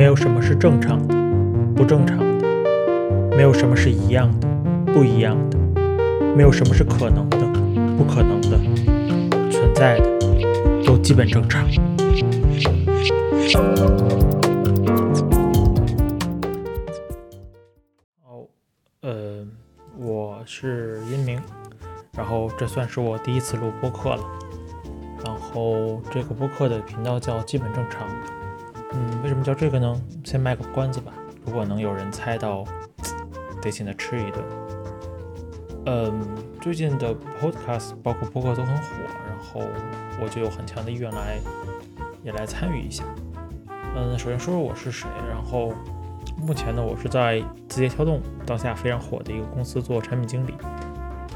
没有什么是正常的，不正常的；没有什么是一样的，不一样的；没有什么是可能的，不可能的。存在的都基本正常。好，呃，我是音明，然后这算是我第一次录播客了。然后这个播客的频道叫基本正常。为什么叫这个呢？先卖个关子吧。如果能有人猜到，得请他吃一顿。嗯，最近的 podcast 包括播客都很火，然后我就有很强的意愿来也来参与一下。嗯，首先说说我是谁，然后目前呢，我是在字节跳动当下非常火的一个公司做产品经理。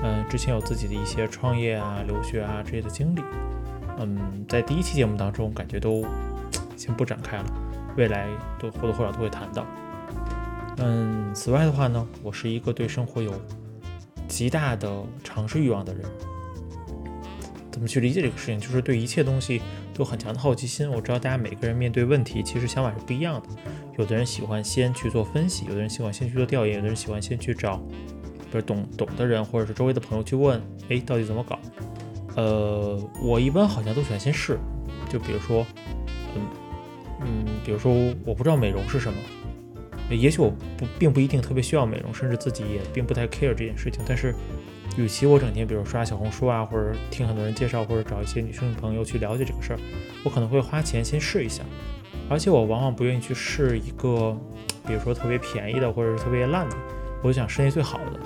嗯，之前有自己的一些创业啊、留学啊这些的经历。嗯，在第一期节目当中，感觉都。先不展开了，未来都或多或少都会谈到。嗯，此外的话呢，我是一个对生活有极大的尝试欲望的人。怎么去理解这个事情？就是对一切东西都有很强的好奇心。我知道大家每个人面对问题，其实想法是不一样的。有的人喜欢先去做分析，有的人喜欢先去做调研，有的人喜欢先去找，比如懂懂的人或者是周围的朋友去问，哎，到底怎么搞？呃，我一般好像都喜欢先试，就比如说，嗯。嗯，比如说我不知道美容是什么，也许我不并不一定特别需要美容，甚至自己也并不太 care 这件事情。但是，与其我整天比如刷小红书啊，或者听很多人介绍，或者找一些女生朋友去了解这个事儿，我可能会花钱先试一下。而且我往往不愿意去试一个，比如说特别便宜的，或者是特别烂的，我就想试那最好的。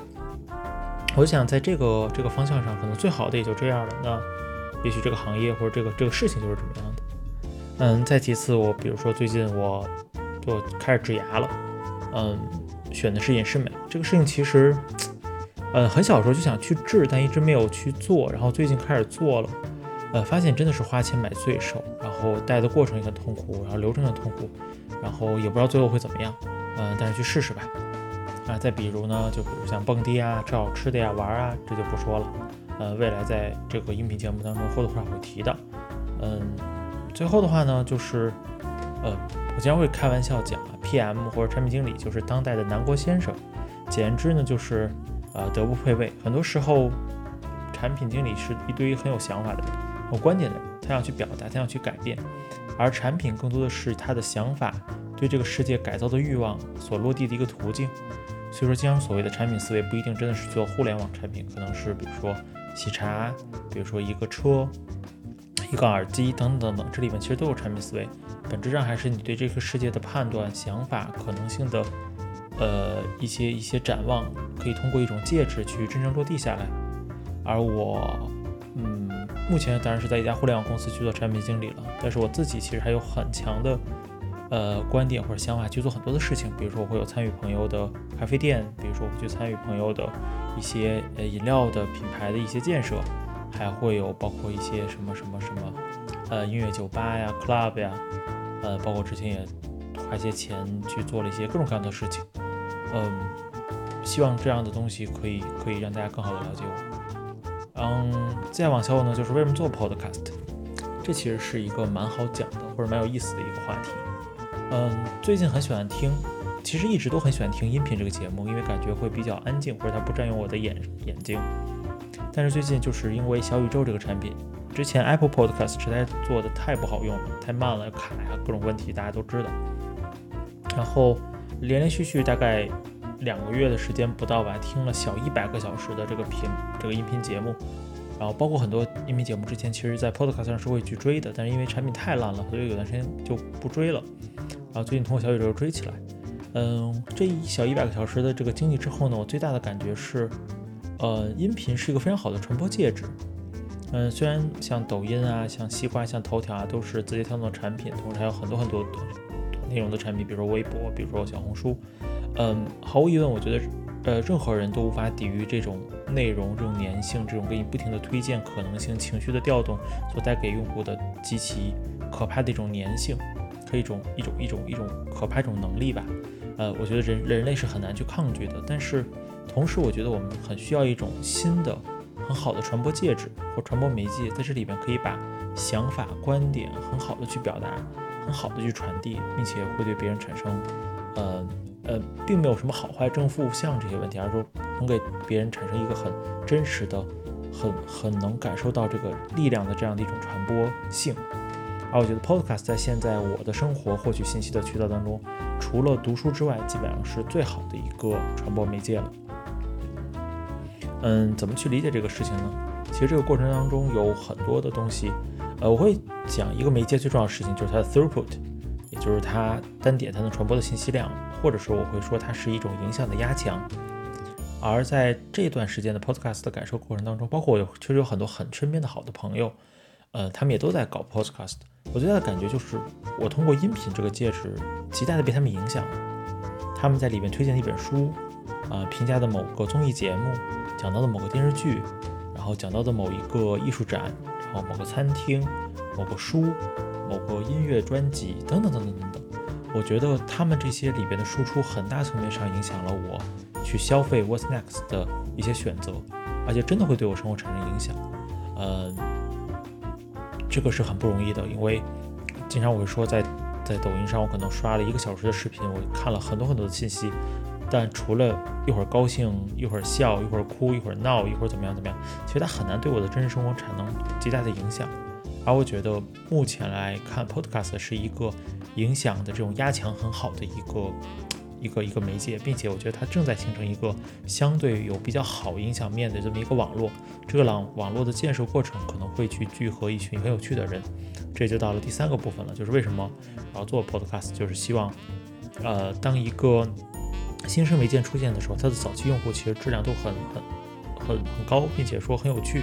我想在这个这个方向上，可能最好的也就这样了。那也许这个行业或者这个这个事情就是这么样。嗯，再其次，我比如说最近我就开始植牙了，嗯，选的是隐适美这个事情，其实，呃，很小时候就想去治，但一直没有去做，然后最近开始做了，呃，发现真的是花钱买罪受，然后戴的过程也很痛苦，然后流程很痛苦，然后也不知道最后会怎么样，嗯，但是去试试吧。啊，再比如呢，就比如像蹦迪啊、吃好吃的呀、玩啊，这就不说了，呃，未来在这个音频节目当中或多或少会提到，嗯。最后的话呢，就是，呃，我经常会开玩笑讲啊，PM 或者产品经理就是当代的南国先生，简言之呢，就是呃德不配位。很多时候，产品经理是一堆很有想法的人，有观点的人，他想去表达，他想去改变，而产品更多的是他的想法对这个世界改造的欲望所落地的一个途径。所以说，经常所谓的产品思维不一定真的是做互联网产品，可能是比如说喜茶，比如说一个车。一个耳机等等等等，这里面其实都有产品思维，本质上还是你对这个世界的判断、想法、可能性的，呃，一些一些展望，可以通过一种介质去真正落地下来。而我，嗯，目前当然是在一家互联网公司去做产品经理了，但是我自己其实还有很强的，呃，观点或者想法去做很多的事情，比如说我会有参与朋友的咖啡店，比如说我会去参与朋友的一些呃饮料的品牌的一些建设。还会有包括一些什么什么什么，呃，音乐酒吧呀、club 呀，呃，包括之前也花些钱去做了一些各种各样的事情，嗯，希望这样的东西可以可以让大家更好的了解我。嗯，再往下呢，就是为什么做 podcast，这其实是一个蛮好讲的或者蛮有意思的一个话题。嗯，最近很喜欢听，其实一直都很喜欢听音频这个节目，因为感觉会比较安静，或者它不占用我的眼眼睛。但是最近就是因为小宇宙这个产品，之前 Apple Podcast 实在做的太不好用了，太慢了，卡呀，各种问题大家都知道。然后连连续续大概两个月的时间不到吧，听了小一百个小时的这个频这个音频节目，然后包括很多音频节目之前其实在 Podcast 上是会去追的，但是因为产品太烂了，所以有段时间就不追了。然后最近通过小宇宙追起来，嗯，这一小一百个小时的这个经历之后呢，我最大的感觉是。呃，音频是一个非常好的传播介质。嗯，虽然像抖音啊、像西瓜、像头条啊，都是字节跳动的产品，同时还有很多很多短内容的产品，比如说微博，比如说小红书。嗯，毫无疑问，我觉得，呃，任何人都无法抵御这种内容、这种粘性、这种给你不停的推荐可能性、情绪的调动所带给用户的极其可怕的一种粘性，和一种一种一种一种可怕一种能力吧。呃，我觉得人人类是很难去抗拒的，但是。同时，我觉得我们很需要一种新的、很好的传播介质或传播媒介，在这里边可以把想法、观点很好的去表达，很好的去传递，并且会对别人产生，呃呃，并没有什么好坏正负向这些问题，而是说能给别人产生一个很真实的、很很能感受到这个力量的这样的一种传播性。而我觉得 Podcast 在现在我的生活获取信息的渠道当中，除了读书之外，基本上是最好的一个传播媒介了。嗯，怎么去理解这个事情呢？其实这个过程当中有很多的东西，呃，我会讲一个媒介最重要的事情就是它的 throughput，也就是它单点它能传播的信息量，或者说我会说它是一种影响的压强。而在这段时间的 podcast 的感受过程当中，包括我确实有很多很身边的好的朋友，呃，他们也都在搞 podcast。我最大的感觉就是，我通过音频这个介质，极大的被他们影响了。他们在里面推荐一本书，啊，评价的某个综艺节目，讲到的某个电视剧，然后讲到的某一个艺术展，然后某个餐厅，某个书，某个音乐专辑，等等等等等等。我觉得他们这些里边的输出，很大层面上影响了我去消费 What's Next 的一些选择，而且真的会对我生活产生影响。嗯。这个是很不容易的，因为经常我会说，在在抖音上，我可能刷了一个小时的视频，我看了很多很多的信息，但除了一会儿高兴，一会儿笑，一会儿哭，一会儿闹，一会儿怎么样怎么样，其实它很难对我的真实生活产生极大的影响。而我觉得目前来看，Podcast 是一个影响的这种压强很好的一个。一个一个媒介，并且我觉得它正在形成一个相对有比较好影响面的这么一个网络。这个网网络的建设过程可能会去聚合一群很有趣的人。这就到了第三个部分了，就是为什么我要做 podcast，就是希望，呃，当一个新生媒介出现的时候，它的早期用户其实质量都很很很很高，并且说很有趣。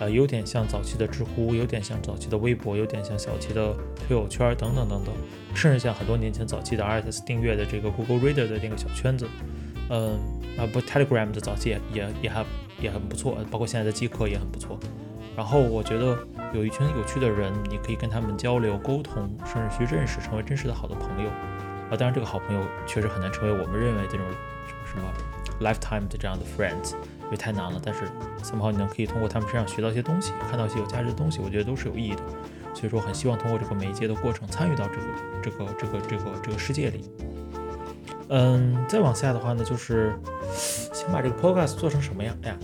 呃，有点像早期的知乎，有点像早期的微博，有点像早期的推友圈等等等等，甚至像很多年前早期的 RSS 订阅的这个 Google Reader 的那个小圈子，嗯啊不 Telegram 的早期也也也还也很不错，包括现在的即刻也很不错。然后我觉得有一群有趣的人，你可以跟他们交流沟通，甚至去认识，成为真实的好的朋友。当然这个好朋友确实很难成为我们认为这种什么什么 lifetime 的这样的 friends。因为太难了，但是 somehow 你能可以通过他们身上学到一些东西，看到一些有价值的东西，我觉得都是有意义的。所以说，很希望通过这个媒介的过程，参与到这个这个这个这个这个世界里。嗯，再往下的话呢，就是想把这个 podcast 做成什么样？哎呀，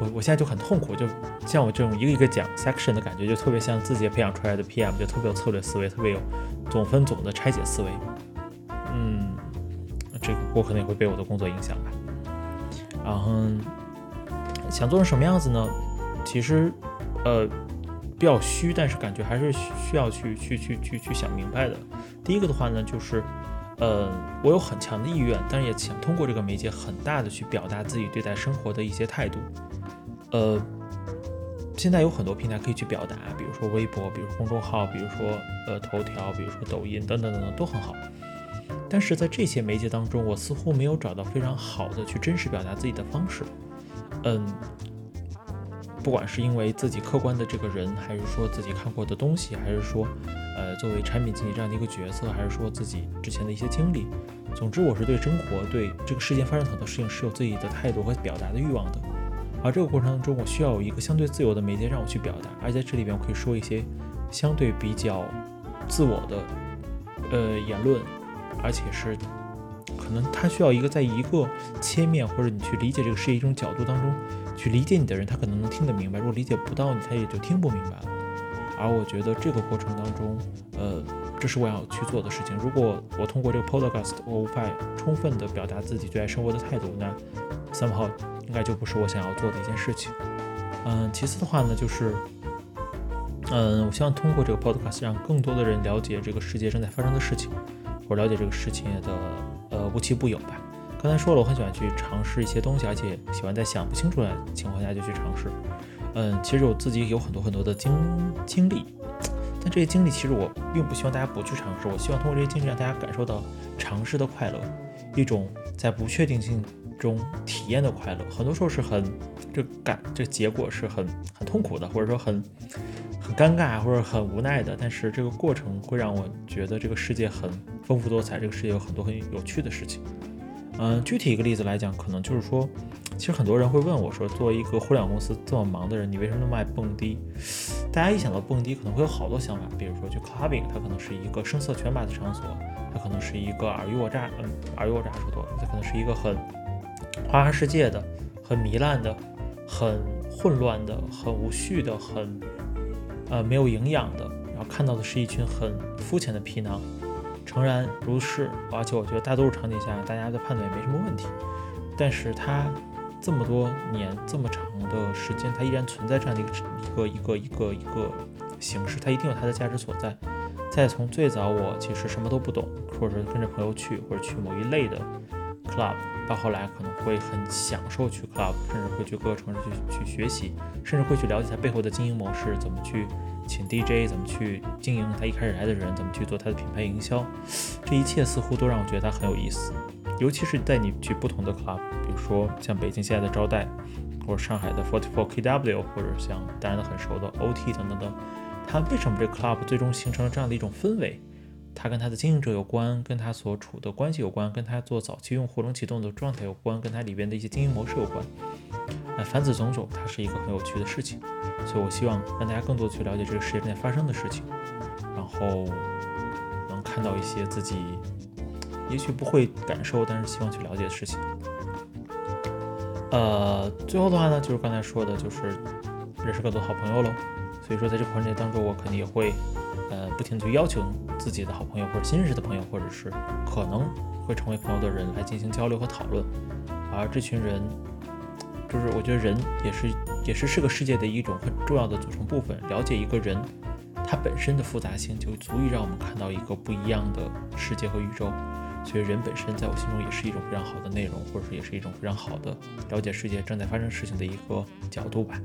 我我现在就很痛苦，就像我这种一个一个讲 section 的感觉，就特别像自己培养出来的 PM，就特别有策略思维，特别有总分总的拆解思维。这个我可能也会被我的工作影响吧。然后。想做成什么样子呢？其实，呃，比较虚，但是感觉还是需要去去去去去想明白的。第一个的话呢，就是，呃，我有很强的意愿，但是也想通过这个媒介很大的去表达自己对待生活的一些态度。呃，现在有很多平台可以去表达，比如说微博，比如公众号，比如说呃头条，比如说抖音等等等等都很好。但是在这些媒介当中，我似乎没有找到非常好的去真实表达自己的方式。嗯，不管是因为自己客观的这个人，还是说自己看过的东西，还是说，呃，作为产品经理这样的一个角色，还是说自己之前的一些经历，总之，我是对生活、对这个世界发生很多事情是有自己的态度和表达的欲望的。而这个过程当中，我需要有一个相对自由的媒介让我去表达，而在这里边，我可以说一些相对比较自我的呃言论，而且是。可能他需要一个在一个切面或者你去理解这个世界一种角度当中去理解你的人，他可能能听得明白；如果理解不到你，他也就听不明白了。而我觉得这个过程当中，呃，这是我要去做的事情。如果我通过这个 podcast 我无法充分的表达自己对待生活的态度，那 somehow 应该就不是我想要做的一件事情。嗯，其次的话呢，就是，嗯，我希望通过这个 podcast 让更多的人了解这个世界正在发生的事情，或了解这个事情的。呃，无奇不有吧。刚才说了，我很喜欢去尝试一些东西，而且喜欢在想不清楚的情况下就去尝试。嗯，其实我自己有很多很多的经经历，但这些经历其实我并不希望大家不去尝试。我希望通过这些经历让大家感受到尝试的快乐，一种在不确定性中体验的快乐。很多时候是很这感这结果是很很痛苦的，或者说很很尴尬或者很无奈的。但是这个过程会让我觉得这个世界很。丰富多彩，这个世界有很多很有趣的事情。嗯，具体一个例子来讲，可能就是说，其实很多人会问我说，作为一个互联网公司这么忙的人，你为什么那么爱蹦迪？大家一想到蹦迪，可能会有好多想法，比如说去 clubbing，它可能是一个声色犬马的场所，它可能是一个尔虞我诈，嗯，尔虞我诈说多了，它可能是一个很花花世界的、很糜烂的、很混乱的、很无序的、很呃没有营养的，然后看到的是一群很肤浅的皮囊。诚然如是，而且我觉得大多数场景下，大家的判断也没什么问题。但是它这么多年这么长的时间，它依然存在这样的一个一个一个一个一个形式，它一定有它的价值所在。再从最早我其实什么都不懂，或者说跟着朋友去，或者去某一类的 club，到后来可能会很享受去 club，甚至会去各个城市去去学习，甚至会去了解它背后的经营模式，怎么去请 DJ，怎么去经营他一开始来的人，怎么去做他的品牌营销，这一切似乎都让我觉得它很有意思。尤其是带你去不同的 club，比如说像北京现在的招待，或者上海的 Forty Four KW，或者像大家都很熟的 OT 等等等。它为什么这 club 最终形成了这样的一种氛围？它跟它的经营者有关，跟它所处的关系有关，跟它做早期用户冷启动的状态有关，跟它里边的一些经营模式有关。那凡此种种，它是一个很有趣的事情。所以我希望让大家更多去了解这个世界正在发生的事情，然后能看到一些自己也许不会感受，但是希望去了解的事情。呃，最后的话呢，就是刚才说的，就是认识更多好朋友喽。所以说，在这个环节当中，我肯定也会，呃，不停的去要求自己的好朋友，或者新认识的朋友，或者是可能会成为朋友的人来进行交流和讨论。而这群人，就是我觉得人也是也是这个世界的一种很重要的组成部分。了解一个人，他本身的复杂性就足以让我们看到一个不一样的世界和宇宙。所以，人本身在我心中也是一种非常好的内容，或者说也是一种非常好的了解世界正在发生事情的一个角度吧。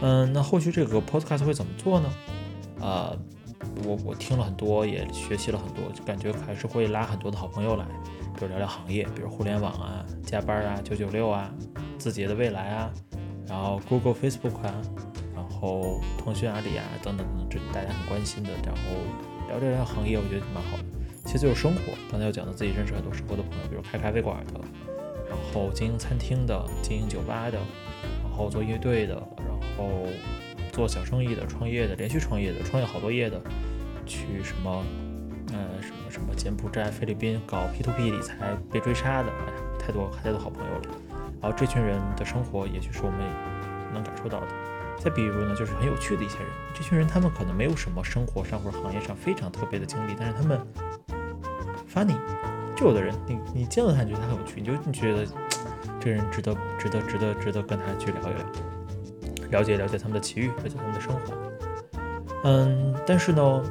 嗯，那后续这个 podcast 会怎么做呢？啊，我我听了很多，也学习了很多，就感觉还是会拉很多的好朋友来，比如聊聊行业，比如互联网啊、加班啊、九九六啊、字节的未来啊，然后 Google、Facebook 啊，然后腾讯、阿里啊等等等等，这大家很关心的，然后聊聊聊行业，我觉得蛮好的。其实就是生活，刚才有讲到自己认识很多生活的朋友，比如开咖啡馆的，然后经营餐厅的、经营酒吧的，然后做乐队的。然后做小生意的、创业的、连续创业的、创业好多业的，去什么，呃，什么什么柬埔寨、菲律宾搞 P2P 理财被追杀的，哎呀，太多太多好朋友了。然后这群人的生活，也许是我们能感受到的。再比如呢，就是很有趣的一些人，这群人他们可能没有什么生活上或者行业上非常特别的经历，但是他们 funny，就有的人，你你见到他，你觉得他很有趣，你就你觉得 这个人值得值得值得值得跟他去聊一聊。了解了解他们的奇遇，了解他们的生活。嗯，但是呢，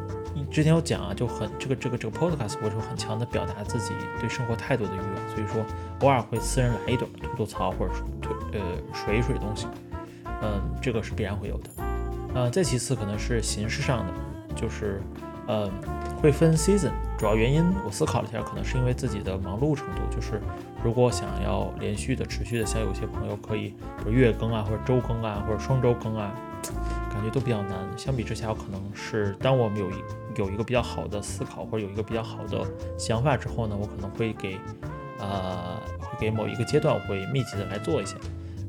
之前有讲啊，就很这个这个这个 podcast，我是很强的表达自己对生活态度的欲望，所以说偶尔会私人来一段吐吐槽，或者说吐呃水一水东西。嗯，这个是必然会有的。嗯，再其次可能是形式上的，就是嗯会分 season，主要原因我思考了一下，可能是因为自己的忙碌程度，就是。如果想要连续的、持续的，像有些朋友可以，比如月更啊，或者周更啊，或者双周更啊，感觉都比较难。相比之下，我可能是当我们有一有一个比较好的思考，或者有一个比较好的想法之后呢，我可能会给，呃，会给某一个阶段会密集的来做一些，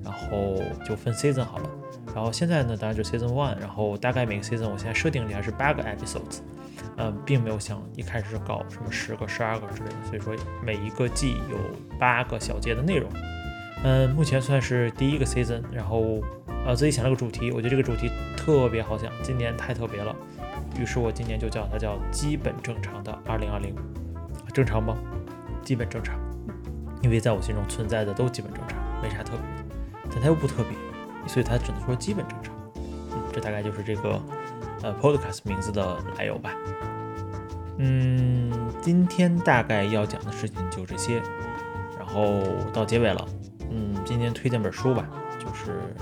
然后就分 season 好了。然后现在呢，当然就 season one，然后大概每个 season 我现在设定里还是八个 episodes。嗯，并没有像一开始搞什么十个、十二个之类的，所以说每一个季有八个小节的内容。嗯，目前算是第一个 season，然后呃自己想了个主题，我觉得这个主题特别好想，今年太特别了，于是我今年就叫它叫基本正常的二零二零，正常吗？基本正常，因为在我心中存在的都基本正常，没啥特别，但它又不特别，所以它只能说基本正常。嗯，这大概就是这个。呃，Podcast 名字的来由吧。嗯，今天大概要讲的事情就这些，然后到结尾了。嗯，今天推荐本书吧，就是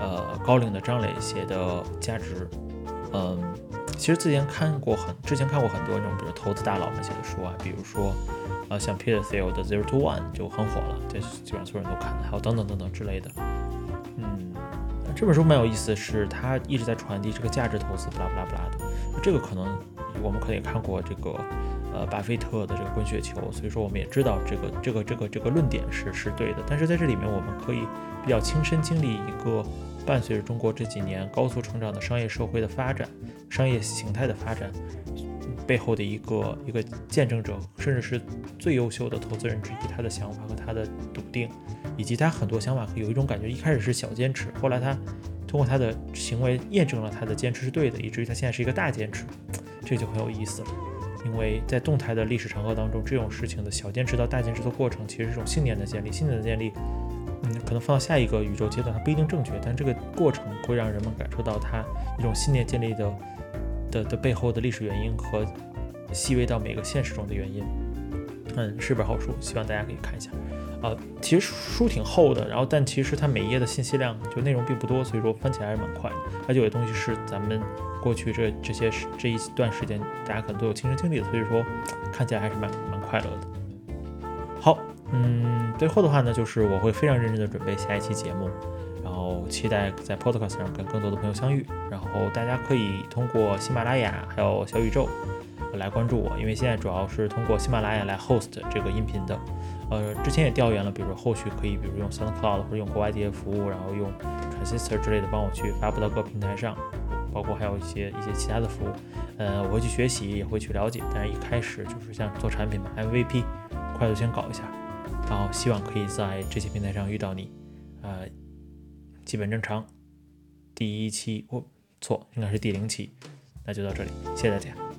呃高岭的张磊写的《价值》。嗯，其实之前看过很，之前看过很多那种，比如投资大佬们写的书啊，比如说呃像 Peter Thiel 的《Zero to One》就很火了，这基本上所有人都看的，还有等等等等之类的。嗯。这本书蛮有意思是，它一直在传递这个价值投资，不拉不拉不拉的。这个可能我们可能也看过这个，呃，巴菲特的这个滚雪球，所以说我们也知道这个这个这个这个论点是是对的。但是在这里面，我们可以比较亲身经历一个伴随着中国这几年高速成长的商业社会的发展、商业形态的发展背后的一个一个见证者，甚至是最优秀的投资人之一，他的想法和他的笃定，以及他很多想法有一种感觉，一开始是小坚持，后来他通过他的行为验证了他的坚持是对的，以至于他现在是一个大坚持，这就很有意思了。因为在动态的历史长河当中，这种事情的小坚持到大坚持的过程，其实是一种信念的建立，信念的建立。嗯，可能放到下一个宇宙阶段，它不一定正确，但这个过程会让人们感受到它一种信念建立的的的背后的历史原因和细微到每个现实中的原因。嗯，是本好书，希望大家可以看一下。啊，其实书挺厚的，然后但其实它每一页的信息量就内容并不多，所以说翻起来还是蛮快的。而且有些东西是咱们过去这这些这一段时间大家可能都有亲身经历的，所以说看起来还是蛮蛮快乐的。好。嗯，最后的话呢，就是我会非常认真的准备下一期节目，然后期待在 Podcast 上跟更多的朋友相遇。然后大家可以通过喜马拉雅还有小宇宙来关注我，因为现在主要是通过喜马拉雅来 host 这个音频的。呃，之前也调研了，比如说后续可以，比如用 SoundCloud 或者用国外这些服务，然后用 Transistor 之类的帮我去发布到各平台上，包括还有一些一些其他的服务。呃，我会去学习，也会去了解，但是一开始就是像做产品嘛，MVP，快速先搞一下。然后希望可以在这些平台上遇到你，呃，基本正常。第一期，哦，错，应该是第零期，那就到这里，谢谢大家。